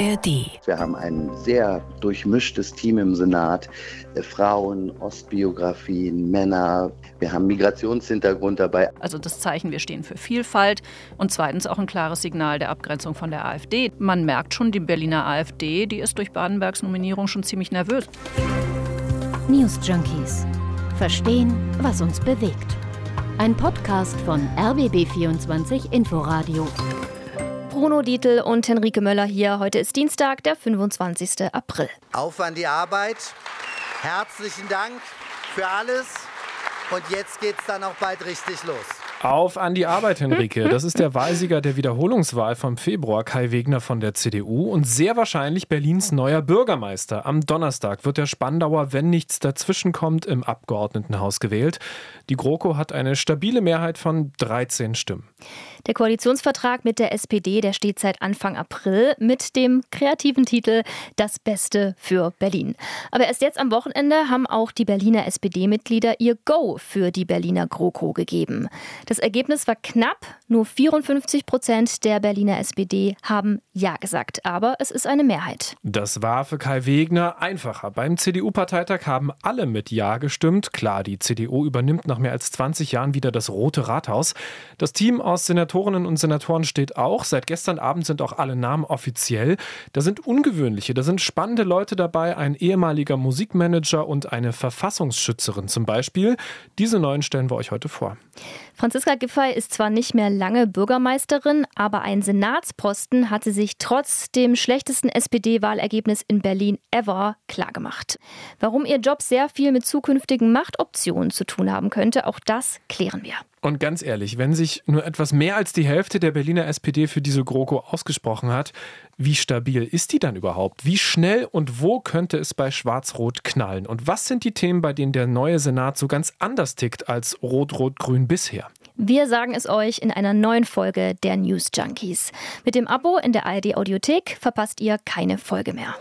ARD. Wir haben ein sehr durchmischtes Team im Senat. Äh, Frauen, Ostbiografien, Männer. Wir haben Migrationshintergrund dabei. Also das Zeichen, wir stehen für Vielfalt. Und zweitens auch ein klares Signal der Abgrenzung von der AfD. Man merkt schon, die Berliner AfD, die ist durch Badenbergs Nominierung schon ziemlich nervös. News Junkies. Verstehen, was uns bewegt. Ein Podcast von RBB24 Inforadio. Bruno Dietl und Henrike Möller hier. Heute ist Dienstag, der 25. April. Auf an die Arbeit. Herzlichen Dank für alles. Und jetzt geht's dann auch bald richtig los. Auf an die Arbeit, Henrike. Das ist der Wahlsieger der Wiederholungswahl vom Februar, Kai Wegner von der CDU und sehr wahrscheinlich Berlins neuer Bürgermeister. Am Donnerstag wird der Spandauer, wenn nichts dazwischenkommt, im Abgeordnetenhaus gewählt. Die GroKo hat eine stabile Mehrheit von 13 Stimmen. Der Koalitionsvertrag mit der SPD, der steht seit Anfang April mit dem kreativen Titel Das Beste für Berlin. Aber erst jetzt am Wochenende haben auch die Berliner SPD-Mitglieder ihr Go für die Berliner GroKo gegeben. Das Ergebnis war knapp. Nur 54 Prozent der Berliner SPD haben Ja gesagt. Aber es ist eine Mehrheit. Das war für Kai Wegner einfacher. Beim CDU-Parteitag haben alle mit Ja gestimmt. Klar, die CDU übernimmt nach mehr als 20 Jahren wieder das Rote Rathaus. Das Team aus Senatorinnen und Senatoren steht auch. Seit gestern Abend sind auch alle Namen offiziell. Da sind ungewöhnliche, da sind spannende Leute dabei. Ein ehemaliger Musikmanager und eine Verfassungsschützerin zum Beispiel. Diese neuen stellen wir euch heute vor. Franziska Giffey ist zwar nicht mehr lange Bürgermeisterin, aber einen Senatsposten hat sie sich trotz dem schlechtesten SPD-Wahlergebnis in Berlin ever klargemacht. Warum ihr Job sehr viel mit zukünftigen Machtoptionen zu tun haben könnte, auch das klären wir. Und ganz ehrlich, wenn sich nur etwas mehr als die Hälfte der Berliner SPD für diese GroKo ausgesprochen hat, wie stabil ist die dann überhaupt? Wie schnell und wo könnte es bei Schwarz-Rot knallen? Und was sind die Themen, bei denen der neue Senat so ganz anders tickt als Rot-Rot-Grün bisher? Wir sagen es euch in einer neuen Folge der News Junkies. Mit dem Abo in der ARD Audiothek verpasst ihr keine Folge mehr.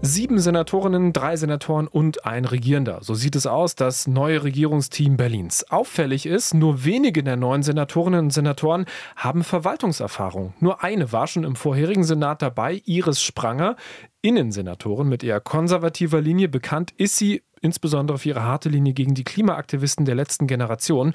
Sieben Senatorinnen, drei Senatoren und ein Regierender. So sieht es aus, das neue Regierungsteam Berlins. Auffällig ist, nur wenige der neuen Senatorinnen und Senatoren haben Verwaltungserfahrung. Nur eine war schon im vorherigen Senat dabei, Iris Spranger. Innensenatorin mit eher konservativer Linie. Bekannt ist sie insbesondere für ihre harte Linie gegen die Klimaaktivisten der letzten Generation.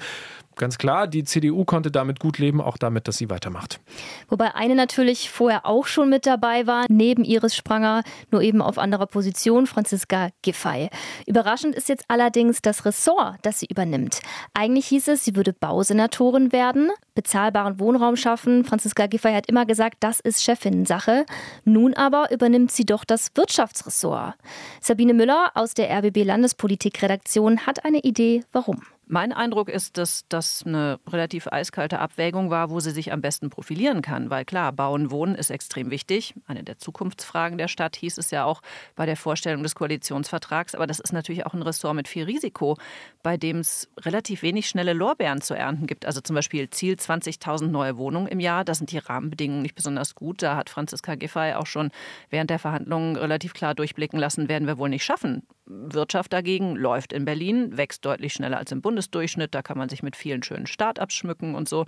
Ganz klar, die CDU konnte damit gut leben, auch damit, dass sie weitermacht. Wobei eine natürlich vorher auch schon mit dabei war, neben Iris Spranger, nur eben auf anderer Position, Franziska Giffey. Überraschend ist jetzt allerdings das Ressort, das sie übernimmt. Eigentlich hieß es, sie würde Bausenatorin werden, bezahlbaren Wohnraum schaffen. Franziska Giffey hat immer gesagt, das ist Chefinnensache. Nun aber übernimmt sie doch das Wirtschaftsressort. Sabine Müller aus der RBB Landespolitikredaktion hat eine Idee, warum. Mein Eindruck ist, dass das eine relativ eiskalte Abwägung war, wo sie sich am besten profilieren kann. Weil klar, Bauen, Wohnen ist extrem wichtig. Eine der Zukunftsfragen der Stadt hieß es ja auch bei der Vorstellung des Koalitionsvertrags. Aber das ist natürlich auch ein Ressort mit viel Risiko, bei dem es relativ wenig schnelle Lorbeeren zu ernten gibt. Also zum Beispiel Ziel 20.000 neue Wohnungen im Jahr. Da sind die Rahmenbedingungen nicht besonders gut. Da hat Franziska Giffey auch schon während der Verhandlungen relativ klar durchblicken lassen, werden wir wohl nicht schaffen. Wirtschaft dagegen läuft in Berlin, wächst deutlich schneller als im Bundesdurchschnitt. Da kann man sich mit vielen schönen Start-ups schmücken und so.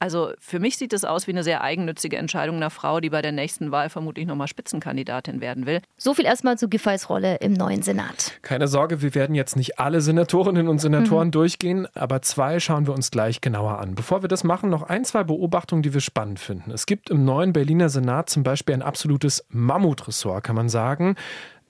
Also für mich sieht es aus wie eine sehr eigennützige Entscheidung einer Frau, die bei der nächsten Wahl vermutlich nochmal Spitzenkandidatin werden will. So viel erstmal zu Giffeys Rolle im neuen Senat. Keine Sorge, wir werden jetzt nicht alle Senatorinnen und Senatoren mhm. durchgehen, aber zwei schauen wir uns gleich genauer an. Bevor wir das machen, noch ein, zwei Beobachtungen, die wir spannend finden. Es gibt im neuen Berliner Senat zum Beispiel ein absolutes Mammutressort, kann man sagen.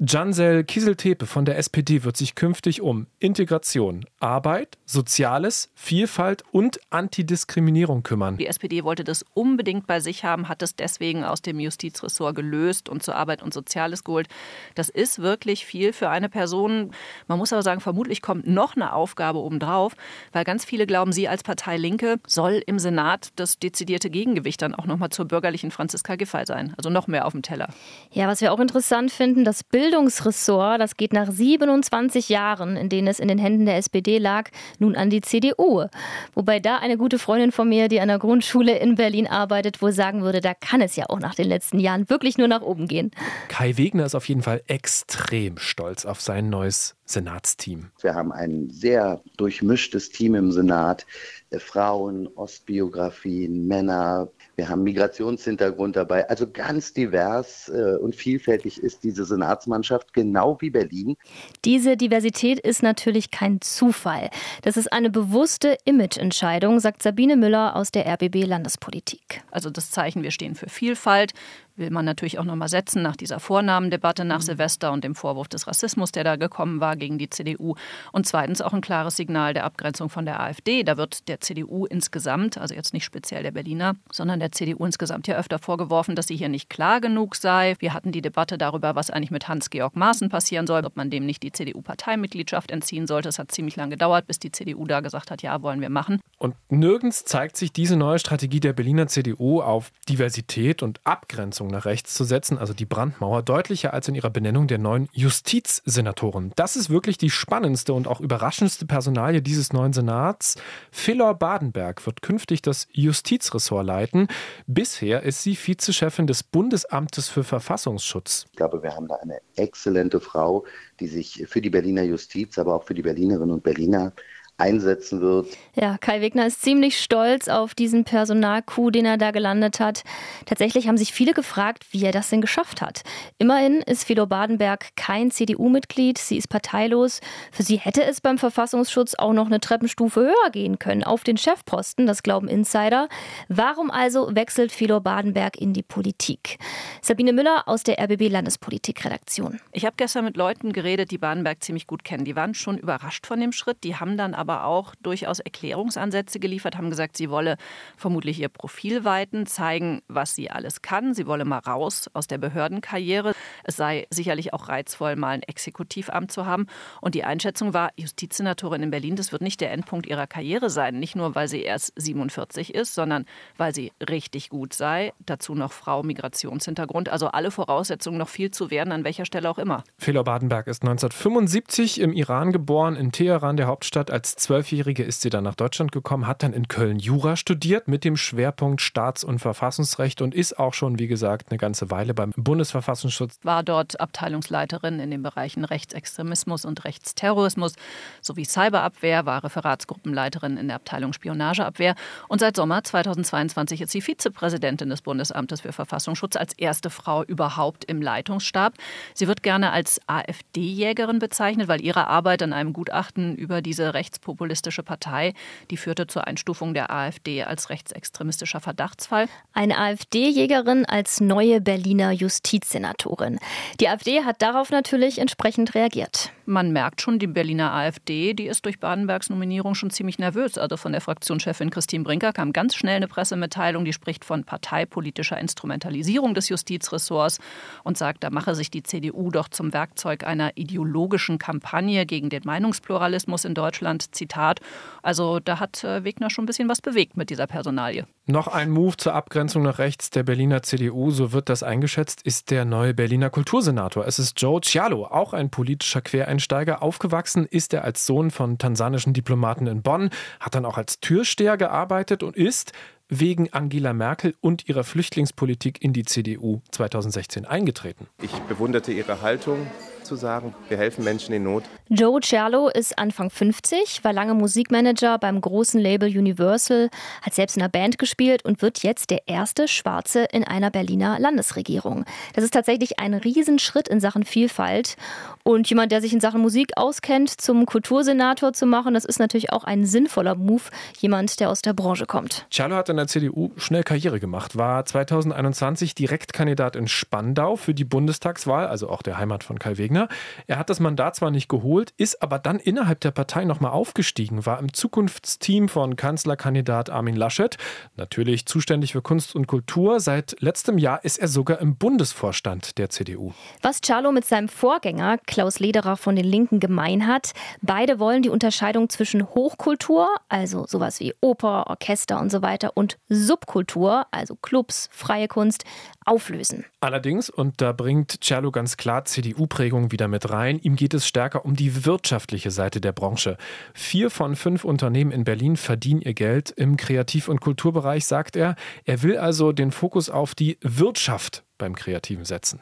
Jansel Kieseltepe von der SPD wird sich künftig um Integration, Arbeit, Soziales, Vielfalt und Antidiskriminierung kümmern. Die SPD wollte das unbedingt bei sich haben, hat es deswegen aus dem Justizressort gelöst und zur Arbeit und Soziales geholt. Das ist wirklich viel für eine Person. Man muss aber sagen, vermutlich kommt noch eine Aufgabe obendrauf, weil ganz viele glauben, sie als Partei Linke soll im Senat das dezidierte Gegengewicht dann auch nochmal zur bürgerlichen Franziska Giffey sein. Also noch mehr auf dem Teller. Ja, was wir auch interessant finden, das Bild Bildungsressort, das geht nach 27 Jahren, in denen es in den Händen der SPD lag, nun an die CDU. Wobei da eine gute Freundin von mir, die an der Grundschule in Berlin arbeitet, wohl sagen würde, da kann es ja auch nach den letzten Jahren wirklich nur nach oben gehen. Kai Wegner ist auf jeden Fall extrem stolz auf sein neues Senatsteam. Wir haben ein sehr durchmischtes Team im Senat. Äh, Frauen, Ostbiografien, Männer, wir haben Migrationshintergrund dabei. Also ganz divers äh, und vielfältig ist diese Senatsmannschaft, genau wie Berlin. Diese Diversität ist natürlich kein Zufall. Das ist eine bewusste Imageentscheidung, sagt Sabine Müller aus der RBB Landespolitik. Also das Zeichen, wir stehen für Vielfalt, will man natürlich auch nochmal setzen nach dieser Vornamendebatte nach mhm. Silvester und dem Vorwurf des Rassismus, der da gekommen war gegen die CDU. Und zweitens auch ein klares Signal der Abgrenzung von der AfD. Da wird der CDU insgesamt, also jetzt nicht speziell der Berliner, sondern der CDU insgesamt ja öfter vorgeworfen, dass sie hier nicht klar genug sei. Wir hatten die Debatte darüber, was eigentlich mit Hans-Georg Maaßen passieren soll, ob man dem nicht die CDU-Parteimitgliedschaft entziehen sollte. Es hat ziemlich lange gedauert, bis die CDU da gesagt hat, ja, wollen wir machen. Und nirgends zeigt sich diese neue Strategie der Berliner CDU auf Diversität und Abgrenzung nach rechts zu setzen, also die Brandmauer, deutlicher als in ihrer Benennung der neuen Justizsenatoren. Das ist wirklich die spannendste und auch überraschendste Personalie dieses neuen Senats. Philor Badenberg wird künftig das Justizressort leiten. Bisher ist sie Vizechefin des Bundesamtes für Verfassungsschutz. Ich glaube, wir haben da eine exzellente Frau, die sich für die Berliner Justiz, aber auch für die Berlinerinnen und Berliner einsetzen wird. Ja, Kai Wegner ist ziemlich stolz auf diesen Personalcoup, den er da gelandet hat. Tatsächlich haben sich viele gefragt, wie er das denn geschafft hat. Immerhin ist Philo Badenberg kein CDU-Mitglied, sie ist parteilos. Für sie hätte es beim Verfassungsschutz auch noch eine Treppenstufe höher gehen können, auf den Chefposten, das glauben Insider. Warum also wechselt Philo Badenberg in die Politik? Sabine Müller aus der RBB Landespolitik-Redaktion. Ich habe gestern mit Leuten geredet, die Badenberg ziemlich gut kennen. Die waren schon überrascht von dem Schritt, die haben dann aber aber auch durchaus Erklärungsansätze geliefert, haben gesagt, sie wolle vermutlich ihr Profil weiten, zeigen, was sie alles kann. Sie wolle mal raus aus der Behördenkarriere. Es sei sicherlich auch reizvoll, mal ein Exekutivamt zu haben. Und die Einschätzung war, Justizsenatorin in Berlin, das wird nicht der Endpunkt ihrer Karriere sein. Nicht nur, weil sie erst 47 ist, sondern weil sie richtig gut sei. Dazu noch Frau, Migrationshintergrund. Also alle Voraussetzungen, noch viel zu werden, an welcher Stelle auch immer. Felor Badenberg ist 1975 im Iran geboren, in Teheran, der Hauptstadt, als Zwölfjährige ist sie dann nach Deutschland gekommen, hat dann in Köln Jura studiert mit dem Schwerpunkt Staats- und Verfassungsrecht und ist auch schon, wie gesagt, eine ganze Weile beim Bundesverfassungsschutz. War dort Abteilungsleiterin in den Bereichen Rechtsextremismus und Rechtsterrorismus sowie Cyberabwehr, war Referatsgruppenleiterin in der Abteilung Spionageabwehr und seit Sommer 2022 ist sie Vizepräsidentin des Bundesamtes für Verfassungsschutz als erste Frau überhaupt im Leitungsstab. Sie wird gerne als AfD-Jägerin bezeichnet, weil ihre Arbeit an einem Gutachten über diese Rechtspolitik rechtspopulistische Partei. Die führte zur Einstufung der AfD als rechtsextremistischer Verdachtsfall. Eine AfD-Jägerin als neue Berliner Justizsenatorin. Die AfD hat darauf natürlich entsprechend reagiert. Man merkt schon, die Berliner AfD, die ist durch Badenbergs Nominierung schon ziemlich nervös. Also von der Fraktionschefin Christine Brinker kam ganz schnell eine Pressemitteilung, die spricht von parteipolitischer Instrumentalisierung des Justizressorts und sagt, da mache sich die CDU doch zum Werkzeug einer ideologischen Kampagne gegen den Meinungspluralismus in Deutschland. Zitat. Also da hat äh, Wegner schon ein bisschen was bewegt mit dieser Personalie. Noch ein Move zur Abgrenzung nach rechts der Berliner CDU, so wird das eingeschätzt, ist der neue Berliner Kultursenator. Es ist Joe Cialo, auch ein politischer Quereinsteiger. Aufgewachsen ist er als Sohn von tansanischen Diplomaten in Bonn, hat dann auch als Türsteher gearbeitet und ist wegen Angela Merkel und ihrer Flüchtlingspolitik in die CDU 2016 eingetreten. Ich bewunderte ihre Haltung, zu sagen, wir helfen Menschen in Not. Joe Cialo ist Anfang 50, war lange Musikmanager beim großen Label Universal, hat selbst in einer Band gespielt und wird jetzt der erste Schwarze in einer Berliner Landesregierung. Das ist tatsächlich ein Riesenschritt in Sachen Vielfalt. Und jemand, der sich in Sachen Musik auskennt, zum Kultursenator zu machen, das ist natürlich auch ein sinnvoller Move. Jemand, der aus der Branche kommt. Cialo hat in der CDU schnell Karriere gemacht, war 2021 Direktkandidat in Spandau für die Bundestagswahl, also auch der Heimat von Kai Wegner. Wagner. Er hat das Mandat zwar nicht geholt, ist aber dann innerhalb der Partei nochmal aufgestiegen, war im Zukunftsteam von Kanzlerkandidat Armin Laschet, natürlich zuständig für Kunst und Kultur. Seit letztem Jahr ist er sogar im Bundesvorstand der CDU. Was Charlo mit seinem Vorgänger Klaus Lederer von den Linken gemein hat, beide wollen die Unterscheidung zwischen Hochkultur, also sowas wie Oper, Orchester und so weiter, und Subkultur, also Clubs, freie Kunst, auflösen. Allerdings, und da bringt Cerlo ganz klar CDU-Prägung wieder mit rein, ihm geht es stärker um die wirtschaftliche Seite der Branche. Vier von fünf Unternehmen in Berlin verdienen ihr Geld im Kreativ- und Kulturbereich, sagt er. Er will also den Fokus auf die Wirtschaft beim Kreativen setzen.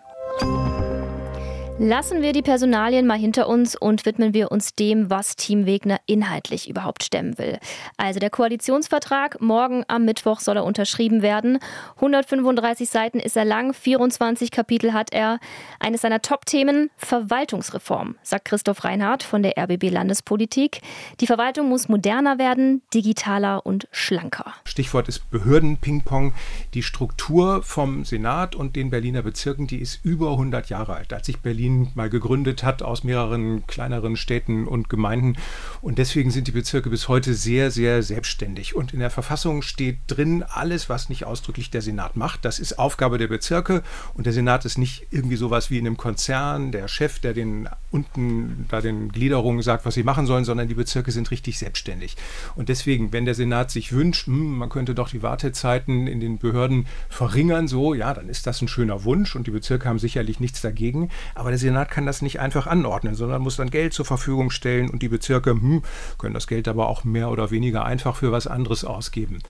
Lassen wir die Personalien mal hinter uns und widmen wir uns dem, was Team Wegner inhaltlich überhaupt stemmen will. Also der Koalitionsvertrag, morgen am Mittwoch soll er unterschrieben werden. 135 Seiten ist er lang, 24 Kapitel hat er. Eines seiner Top-Themen, Verwaltungsreform, sagt Christoph Reinhardt von der RBB Landespolitik. Die Verwaltung muss moderner werden, digitaler und schlanker. Stichwort ist Behörden-Ping-Pong. Die Struktur vom Senat und den Berliner Bezirken, die ist über 100 Jahre alt. Als sich Berlin Berlin mal gegründet hat aus mehreren kleineren Städten und Gemeinden. Und deswegen sind die Bezirke bis heute sehr, sehr selbstständig. Und in der Verfassung steht drin, alles, was nicht ausdrücklich der Senat macht, das ist Aufgabe der Bezirke. Und der Senat ist nicht irgendwie sowas wie in einem Konzern, der Chef, der den unten da den Gliederungen sagt, was sie machen sollen, sondern die Bezirke sind richtig selbstständig. Und deswegen, wenn der Senat sich wünscht, hm, man könnte doch die Wartezeiten in den Behörden verringern, so, ja, dann ist das ein schöner Wunsch und die Bezirke haben sicherlich nichts dagegen. Aber der Senat kann das nicht einfach anordnen, sondern muss dann Geld zur Verfügung stellen und die Bezirke hm, können das Geld aber auch mehr oder weniger einfach für was anderes ausgeben.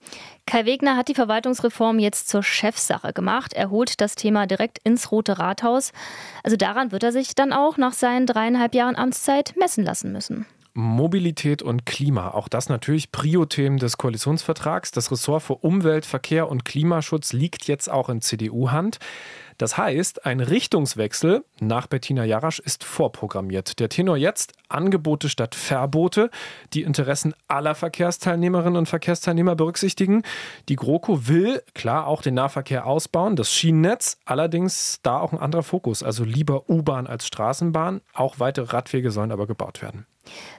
Kai Wegner hat die Verwaltungsreform jetzt zur Chefsache gemacht. Er holt das Thema direkt ins Rote Rathaus. Also daran wird er sich dann auch nach seinen dreieinhalb Jahren Amtszeit messen lassen müssen. Mobilität und Klima. Auch das natürlich Prio-Themen des Koalitionsvertrags. Das Ressort für Umwelt, Verkehr und Klimaschutz liegt jetzt auch in CDU-Hand. Das heißt, ein Richtungswechsel nach Bettina Jarasch ist vorprogrammiert. Der Tenor jetzt Angebote statt Verbote, die Interessen aller Verkehrsteilnehmerinnen und Verkehrsteilnehmer berücksichtigen. Die GroKo will klar auch den Nahverkehr ausbauen, das Schienennetz, allerdings da auch ein anderer Fokus, also lieber U-Bahn als Straßenbahn. Auch weitere Radwege sollen aber gebaut werden.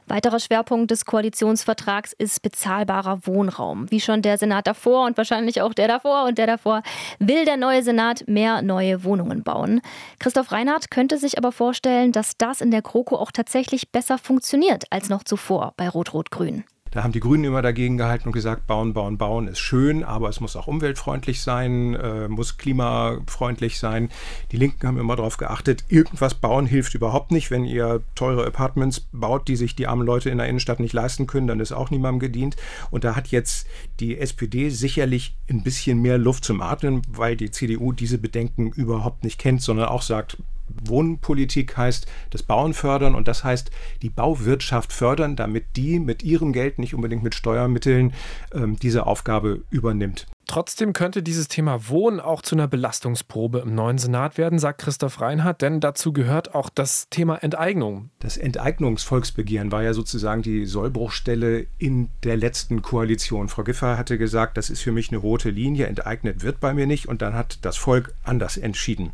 Weiterer Schwerpunkt des Koalitionsvertrags ist bezahlbarer Wohnraum. Wie schon der Senat davor und wahrscheinlich auch der davor und der davor will der neue Senat mehr neue Wohnungen bauen. Christoph Reinhardt könnte sich aber vorstellen, dass das in der GroKo auch tatsächlich besser funktioniert als noch zuvor bei Rot-Rot-Grün. Da haben die Grünen immer dagegen gehalten und gesagt, bauen, bauen, bauen ist schön, aber es muss auch umweltfreundlich sein, äh, muss klimafreundlich sein. Die Linken haben immer darauf geachtet, irgendwas bauen hilft überhaupt nicht. Wenn ihr teure Apartments baut, die sich die armen Leute in der Innenstadt nicht leisten können, dann ist auch niemandem gedient. Und da hat jetzt die SPD sicherlich ein bisschen mehr Luft zum Atmen, weil die CDU diese Bedenken überhaupt nicht kennt, sondern auch sagt, Wohnpolitik heißt das Bauen fördern und das heißt die Bauwirtschaft fördern, damit die mit ihrem Geld, nicht unbedingt mit Steuermitteln, ähm, diese Aufgabe übernimmt. Trotzdem könnte dieses Thema Wohnen auch zu einer Belastungsprobe im neuen Senat werden, sagt Christoph Reinhardt, denn dazu gehört auch das Thema Enteignung. Das Enteignungsvolksbegehren war ja sozusagen die Sollbruchstelle in der letzten Koalition. Frau Giffey hatte gesagt, das ist für mich eine rote Linie, enteignet wird bei mir nicht und dann hat das Volk anders entschieden.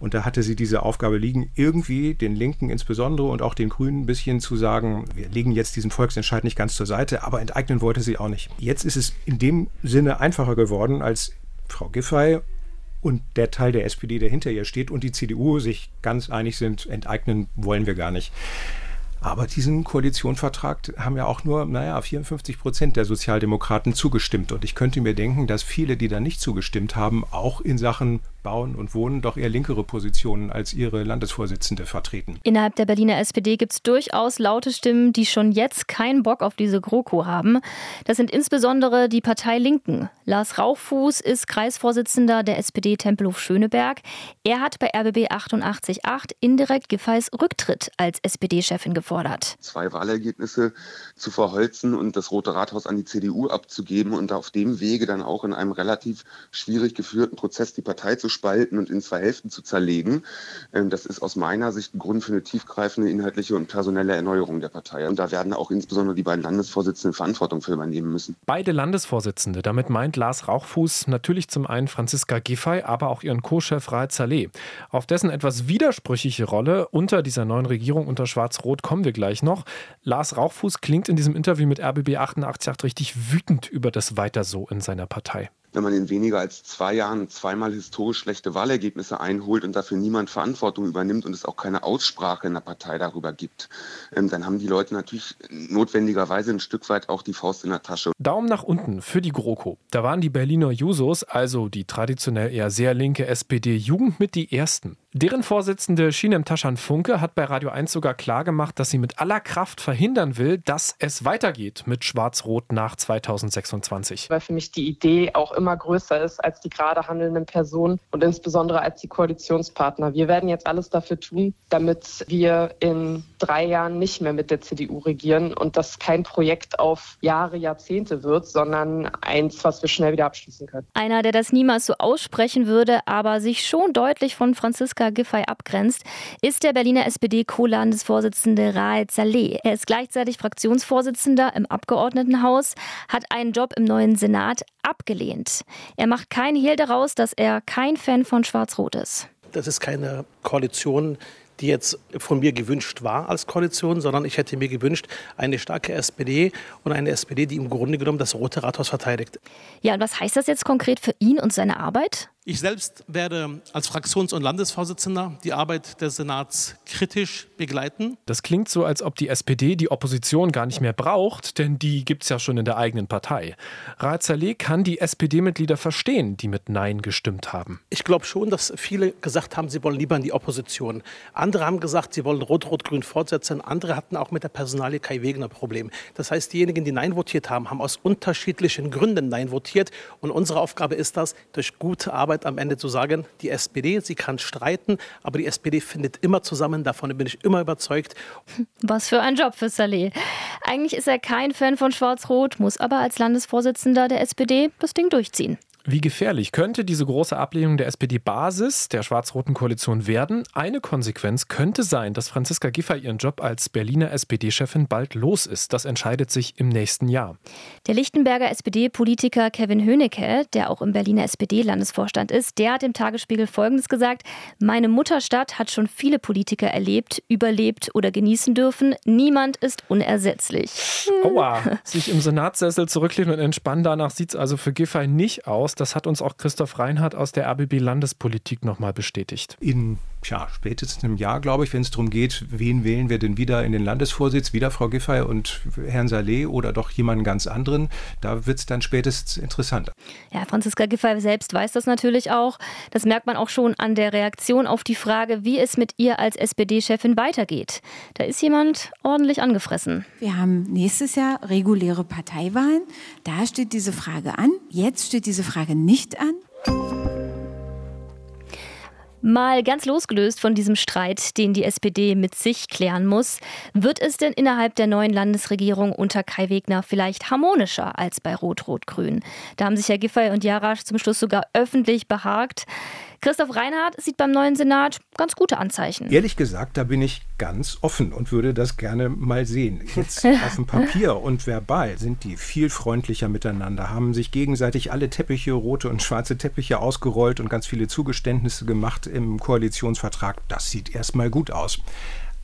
Und da hatte sie diese Aufgabe liegen, irgendwie den Linken insbesondere und auch den Grünen ein bisschen zu sagen, wir legen jetzt diesen Volksentscheid nicht ganz zur Seite, aber enteignen wollte sie auch nicht. Jetzt ist es in dem Sinne einfacher geworden geworden, als Frau Giffey und der Teil der SPD, der hinter ihr steht, und die CDU sich ganz einig sind, enteignen wollen wir gar nicht. Aber diesen Koalitionsvertrag haben ja auch nur, naja, 54 Prozent der Sozialdemokraten zugestimmt. Und ich könnte mir denken, dass viele, die da nicht zugestimmt haben, auch in Sachen Bauen und Wohnen doch eher linkere Positionen als ihre Landesvorsitzende vertreten. Innerhalb der Berliner SPD gibt es durchaus laute Stimmen, die schon jetzt keinen Bock auf diese GroKo haben. Das sind insbesondere die Partei Linken. Lars Rauchfuß ist Kreisvorsitzender der SPD Tempelhof-Schöneberg. Er hat bei RBB 88.8 indirekt Giffey's Rücktritt als SPD-Chefin gefordert. Zwei Wahlergebnisse zu verholzen und das Rote Rathaus an die CDU abzugeben und auf dem Wege dann auch in einem relativ schwierig geführten Prozess die Partei zu spalten und in zwei Hälften zu zerlegen. Ähm, das ist aus meiner Sicht ein Grund für eine tiefgreifende inhaltliche und personelle Erneuerung der Partei. Und da werden auch insbesondere die beiden Landesvorsitzenden Verantwortung für übernehmen müssen. Beide Landesvorsitzende, damit meint Lars Rauchfuß natürlich zum einen Franziska Giffey, aber auch ihren Co-Chef Raed Saleh. Auf dessen etwas widersprüchliche Rolle unter dieser neuen Regierung unter Schwarz-Rot kommen wir gleich noch. Lars Rauchfuß klingt in diesem Interview mit RBB 888 richtig wütend über das Weiter so in seiner Partei wenn man in weniger als zwei Jahren zweimal historisch schlechte Wahlergebnisse einholt und dafür niemand Verantwortung übernimmt und es auch keine Aussprache in der Partei darüber gibt, ähm, dann haben die Leute natürlich notwendigerweise ein Stück weit auch die Faust in der Tasche. Daumen nach unten für die GroKo. Da waren die Berliner Jusos, also die traditionell eher sehr linke SPD-Jugend, mit die ersten. Deren Vorsitzende Shinem Taschan Funke hat bei Radio 1 sogar klargemacht, dass sie mit aller Kraft verhindern will, dass es weitergeht mit Schwarz-Rot nach 2026. Weil für mich die Idee auch immer größer ist als die gerade handelnden Personen und insbesondere als die Koalitionspartner. Wir werden jetzt alles dafür tun, damit wir in drei Jahren nicht mehr mit der CDU regieren und das kein Projekt auf Jahre, Jahrzehnte wird, sondern eins, was wir schnell wieder abschließen können. Einer, der das niemals so aussprechen würde, aber sich schon deutlich von Franziska Giffey abgrenzt, ist der Berliner SPD-Co-Landesvorsitzende Raed Saleh. Er ist gleichzeitig Fraktionsvorsitzender im Abgeordnetenhaus, hat einen Job im neuen Senat abgelehnt. Er macht keinen Hehl daraus, dass er kein Fan von Schwarz-Rot ist. Das ist keine Koalition, die jetzt von mir gewünscht war als Koalition, sondern ich hätte mir gewünscht, eine starke SPD und eine SPD, die im Grunde genommen das Rote Rathaus verteidigt. Ja, und was heißt das jetzt konkret für ihn und seine Arbeit? Ich selbst werde als Fraktions- und Landesvorsitzender die Arbeit des Senats kritisch begleiten. Das klingt so, als ob die SPD die Opposition gar nicht mehr braucht, denn die gibt es ja schon in der eigenen Partei. Raad Saleh kann die SPD-Mitglieder verstehen, die mit Nein gestimmt haben. Ich glaube schon, dass viele gesagt haben, sie wollen lieber in die Opposition. Andere haben gesagt, sie wollen Rot-Rot-Grün fortsetzen. Andere hatten auch mit der Personalie Kai Wegner Problem. Das heißt, diejenigen, die Nein votiert haben, haben aus unterschiedlichen Gründen Nein votiert. Und unsere Aufgabe ist das, durch gute Arbeit Arbeit am Ende zu sagen, die SPD, sie kann streiten, aber die SPD findet immer zusammen, davon bin ich immer überzeugt. Was für ein Job für Saleh. Eigentlich ist er kein Fan von Schwarz-Rot, muss aber als Landesvorsitzender der SPD das Ding durchziehen. Wie gefährlich könnte diese große Ablehnung der SPD-Basis der schwarz-roten Koalition werden? Eine Konsequenz könnte sein, dass Franziska Giffey ihren Job als Berliner SPD-Chefin bald los ist. Das entscheidet sich im nächsten Jahr. Der Lichtenberger SPD-Politiker Kevin Höhnecke, der auch im Berliner SPD-Landesvorstand ist, der hat im Tagesspiegel Folgendes gesagt. Meine Mutterstadt hat schon viele Politiker erlebt, überlebt oder genießen dürfen. Niemand ist unersetzlich. Aua, sich im Senatssessel zurücklehnen und entspannen. Danach sieht es also für Giffey nicht aus. Das hat uns auch Christoph Reinhardt aus der RBB Landespolitik nochmal bestätigt. In ja, spätestens einem Jahr, glaube ich, wenn es darum geht, wen wählen wir denn wieder in den Landesvorsitz, wieder Frau Giffey und Herrn Saleh oder doch jemanden ganz anderen, da wird es dann spätestens interessanter. Ja, Franziska Giffey selbst weiß das natürlich auch. Das merkt man auch schon an der Reaktion auf die Frage, wie es mit ihr als SPD-Chefin weitergeht. Da ist jemand ordentlich angefressen. Wir haben nächstes Jahr reguläre Parteiwahlen. Da steht diese Frage an. Jetzt steht diese Frage nicht an. Mal ganz losgelöst von diesem Streit, den die SPD mit sich klären muss, wird es denn innerhalb der neuen Landesregierung unter Kai Wegner vielleicht harmonischer als bei Rot-Rot-Grün? Da haben sich Herr Giffey und Jarasch zum Schluss sogar öffentlich behagt. Christoph Reinhardt sieht beim neuen Senat ganz gute Anzeichen. Ehrlich gesagt, da bin ich ganz offen und würde das gerne mal sehen. Jetzt auf dem Papier und verbal sind die viel freundlicher miteinander, haben sich gegenseitig alle Teppiche, rote und schwarze Teppiche ausgerollt und ganz viele Zugeständnisse gemacht im Koalitionsvertrag. Das sieht erstmal gut aus.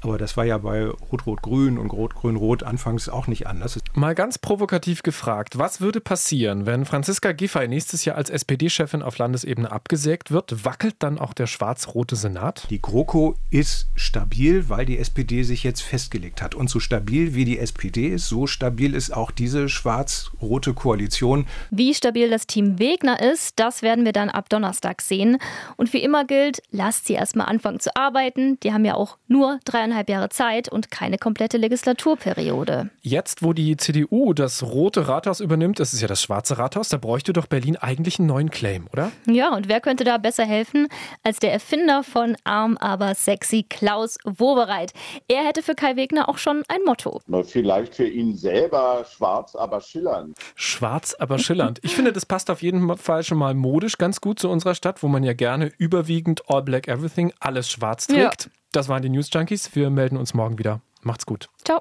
Aber das war ja bei Rot-Rot-Grün und Rot-Grün-Rot anfangs auch nicht anders. Mal ganz provokativ gefragt, was würde passieren, wenn Franziska Giffey nächstes Jahr als SPD-Chefin auf Landesebene abgesägt wird? Wackelt dann auch der schwarz-rote Senat? Die GroKo ist stabil, weil die SPD sich jetzt festgelegt hat. Und so stabil wie die SPD ist, so stabil ist auch diese schwarz-rote Koalition. Wie stabil das Team Wegner ist, das werden wir dann ab Donnerstag sehen. Und wie immer gilt, lasst sie erstmal anfangen zu arbeiten. Die haben ja auch nur drei dreieinhalb Jahre Zeit und keine komplette Legislaturperiode. Jetzt, wo die CDU das rote Rathaus übernimmt, das ist ja das schwarze Rathaus, da bräuchte doch Berlin eigentlich einen neuen Claim, oder? Ja, und wer könnte da besser helfen als der Erfinder von Arm aber sexy, Klaus Wobereit. Er hätte für Kai Wegner auch schon ein Motto. Vielleicht für ihn selber schwarz, aber schillernd. Schwarz, aber schillernd. Ich finde, das passt auf jeden Fall schon mal modisch ganz gut zu unserer Stadt, wo man ja gerne überwiegend All Black Everything, alles schwarz trägt. Ja. Das waren die News Junkies. Wir melden uns morgen wieder. Macht's gut. Ciao.